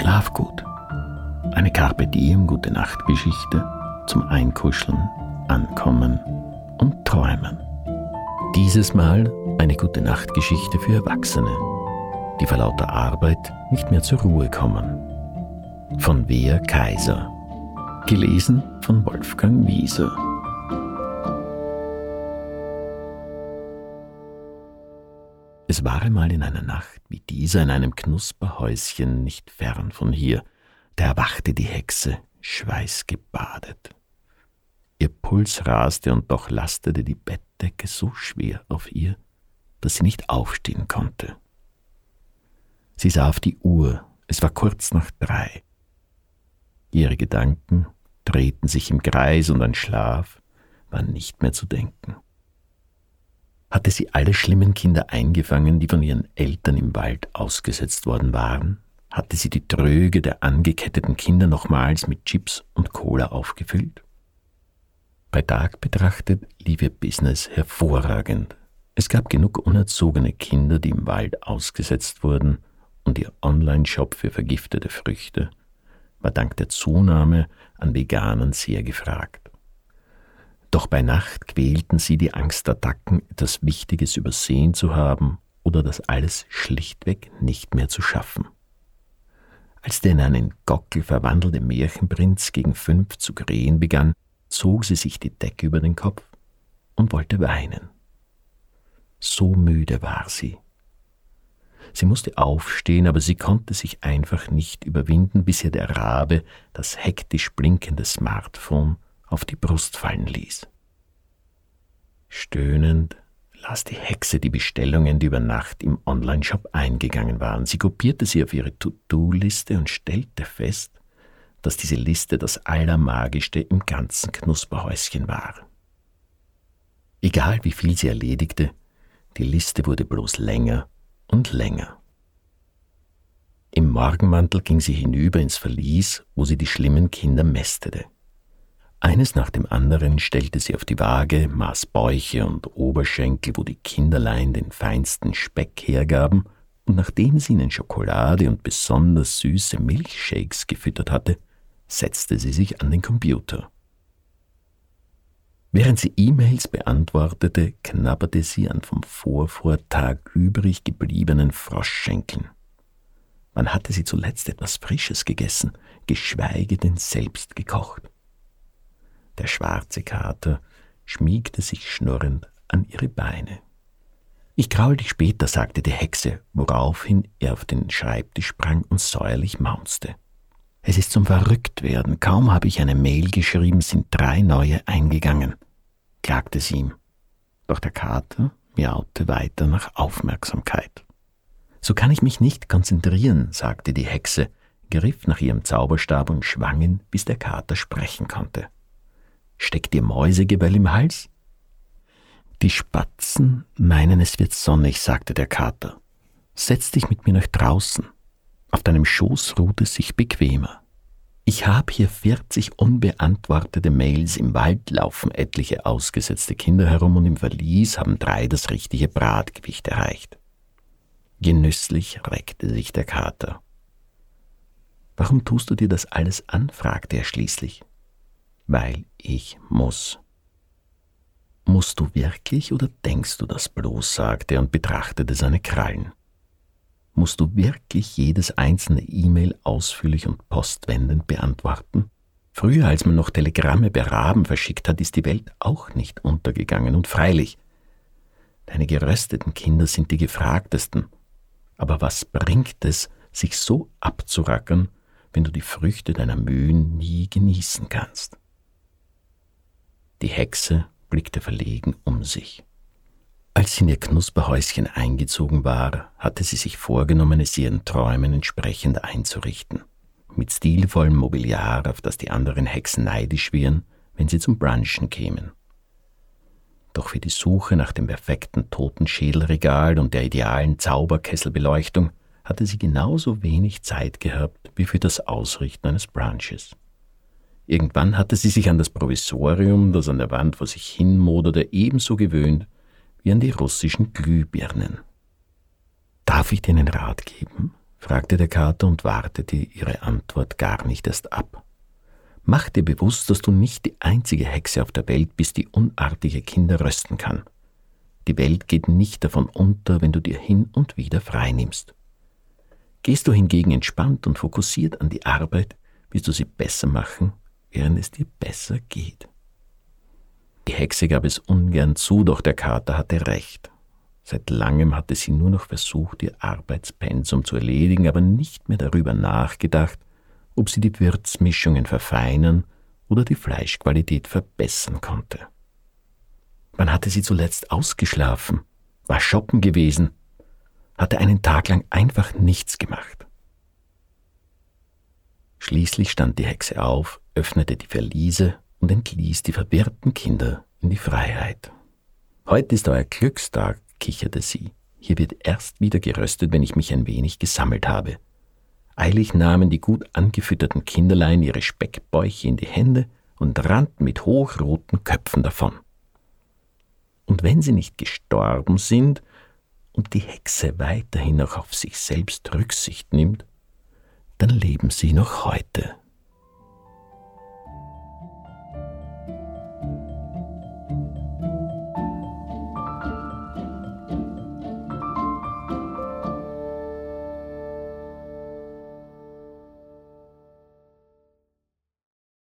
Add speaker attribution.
Speaker 1: Schlaf gut. Eine Carpe Diem gute Nachtgeschichte zum Einkuscheln, Ankommen und Träumen. Dieses Mal eine gute Nachtgeschichte für Erwachsene, die vor lauter Arbeit nicht mehr zur Ruhe kommen. Von Wea Kaiser. Gelesen von Wolfgang Wieser. Es war einmal in einer Nacht wie dieser in einem Knusperhäuschen nicht fern von hier, da erwachte die Hexe, schweißgebadet. Ihr Puls raste und doch lastete die Bettdecke so schwer auf ihr, dass sie nicht aufstehen konnte. Sie sah auf die Uhr, es war kurz nach drei. Ihre Gedanken drehten sich im Kreis und an Schlaf war nicht mehr zu denken hatte sie alle schlimmen Kinder eingefangen, die von ihren Eltern im Wald ausgesetzt worden waren, hatte sie die Tröge der angeketteten Kinder nochmals mit Chips und Cola aufgefüllt. Bei Tag betrachtet lief ihr Business hervorragend. Es gab genug unerzogene Kinder, die im Wald ausgesetzt wurden, und ihr Online-Shop für vergiftete Früchte war dank der Zunahme an Veganern sehr gefragt. Doch bei Nacht quälten sie die Angstattacken, etwas Wichtiges übersehen zu haben oder das alles schlichtweg nicht mehr zu schaffen. Als der in einen Gockel verwandelte Märchenprinz gegen fünf zu krähen begann, zog sie sich die Decke über den Kopf und wollte weinen. So müde war sie. Sie musste aufstehen, aber sie konnte sich einfach nicht überwinden, bis ihr der Rabe das hektisch blinkende Smartphone auf die Brust fallen ließ. Stöhnend las die Hexe die Bestellungen, die über Nacht im Onlineshop eingegangen waren. Sie kopierte sie auf ihre To-Do-Liste und stellte fest, dass diese Liste das Allermagischste im ganzen Knusperhäuschen war. Egal wie viel sie erledigte, die Liste wurde bloß länger und länger. Im Morgenmantel ging sie hinüber ins Verlies, wo sie die schlimmen Kinder mästete. Eines nach dem anderen stellte sie auf die Waage, maß Bäuche und Oberschenkel, wo die Kinderlein den feinsten Speck hergaben, und nachdem sie ihnen Schokolade und besonders süße Milchshakes gefüttert hatte, setzte sie sich an den Computer. Während sie E-Mails beantwortete, knabberte sie an vom Vorvortag übrig gebliebenen Froschschenkeln. Wann hatte sie zuletzt etwas Frisches gegessen, geschweige denn selbst gekocht? Der schwarze Kater schmiegte sich schnurrend an ihre Beine. Ich kraul dich später, sagte die Hexe, woraufhin er auf den Schreibtisch sprang und säuerlich maunzte. Es ist zum Verrücktwerden. Kaum habe ich eine Mail geschrieben, sind drei neue eingegangen, klagte sie ihm. Doch der Kater miaute weiter nach Aufmerksamkeit. So kann ich mich nicht konzentrieren, sagte die Hexe, griff nach ihrem Zauberstab und schwang ihn, bis der Kater sprechen konnte. Steckt dir Mäusegebell im Hals? Die Spatzen meinen, es wird sonnig, sagte der Kater. Setz dich mit mir nach draußen. Auf deinem Schoß ruht es sich bequemer. Ich habe hier 40 unbeantwortete Mails, im Wald laufen etliche ausgesetzte Kinder herum und im Verlies haben drei das richtige Bratgewicht erreicht. Genüsslich reckte sich der Kater. Warum tust du dir das alles an? fragte er schließlich weil ich muss. Musst du wirklich oder denkst du das bloß? sagte er und betrachtete seine Krallen. Musst du wirklich jedes einzelne E-Mail ausführlich und postwendend beantworten? Früher, als man noch Telegramme per Raben verschickt hat, ist die Welt auch nicht untergegangen. Und freilich, deine gerösteten Kinder sind die gefragtesten. Aber was bringt es, sich so abzurackern, wenn du die Früchte deiner Mühen nie genießen kannst? Die Hexe blickte verlegen um sich. Als sie in ihr Knusperhäuschen eingezogen war, hatte sie sich vorgenommen, es ihren Träumen entsprechend einzurichten. Mit stilvollem Mobiliar, auf das die anderen Hexen neidisch wären, wenn sie zum Brunchen kämen. Doch für die Suche nach dem perfekten Totenschädelregal und der idealen Zauberkesselbeleuchtung hatte sie genauso wenig Zeit gehabt wie für das Ausrichten eines Brunches. Irgendwann hatte sie sich an das Provisorium, das an der Wand vor sich hin moderte, ebenso gewöhnt wie an die russischen Glühbirnen. Darf ich dir einen Rat geben? fragte der Kater und wartete ihre Antwort gar nicht erst ab. Mach dir bewusst, dass du nicht die einzige Hexe auf der Welt bist, die unartige Kinder rösten kann. Die Welt geht nicht davon unter, wenn du dir hin und wieder frei nimmst. Gehst du hingegen entspannt und fokussiert an die Arbeit, wirst du sie besser machen, während es dir besser geht. Die Hexe gab es ungern zu, doch der Kater hatte recht. Seit langem hatte sie nur noch versucht, ihr Arbeitspensum zu erledigen, aber nicht mehr darüber nachgedacht, ob sie die Würzmischungen verfeinern oder die Fleischqualität verbessern konnte. Wann hatte sie zuletzt ausgeschlafen, war shoppen gewesen, hatte einen Tag lang einfach nichts gemacht. Schließlich stand die Hexe auf, öffnete die Verliese und entließ die verwirrten Kinder in die Freiheit. Heute ist euer Glückstag, kicherte sie. Hier wird erst wieder geröstet, wenn ich mich ein wenig gesammelt habe. Eilig nahmen die gut angefütterten Kinderlein ihre Speckbäuche in die Hände und rannten mit hochroten Köpfen davon. Und wenn sie nicht gestorben sind und die Hexe weiterhin noch auf sich selbst Rücksicht nimmt, dann leben sie noch heute.